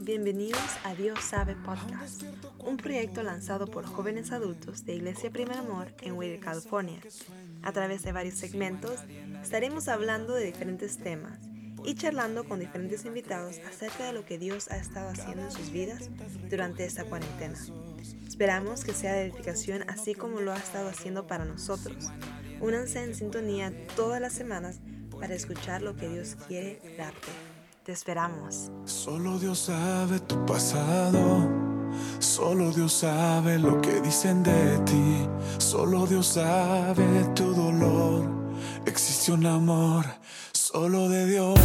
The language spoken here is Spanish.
bienvenidos a Dios Sabe Podcast, un proyecto lanzado por jóvenes adultos de Iglesia Primer Amor en Whittier, California. A través de varios segmentos estaremos hablando de diferentes temas y charlando con diferentes invitados acerca de lo que Dios ha estado haciendo en sus vidas durante esta cuarentena. Esperamos que sea de edificación así como lo ha estado haciendo para nosotros. Únanse en sintonía todas las semanas para escuchar lo que Dios quiere darte. Te esperamos. Solo Dios sabe tu pasado. Solo Dios sabe lo que dicen de ti. Solo Dios sabe tu dolor. Existe un amor solo de Dios.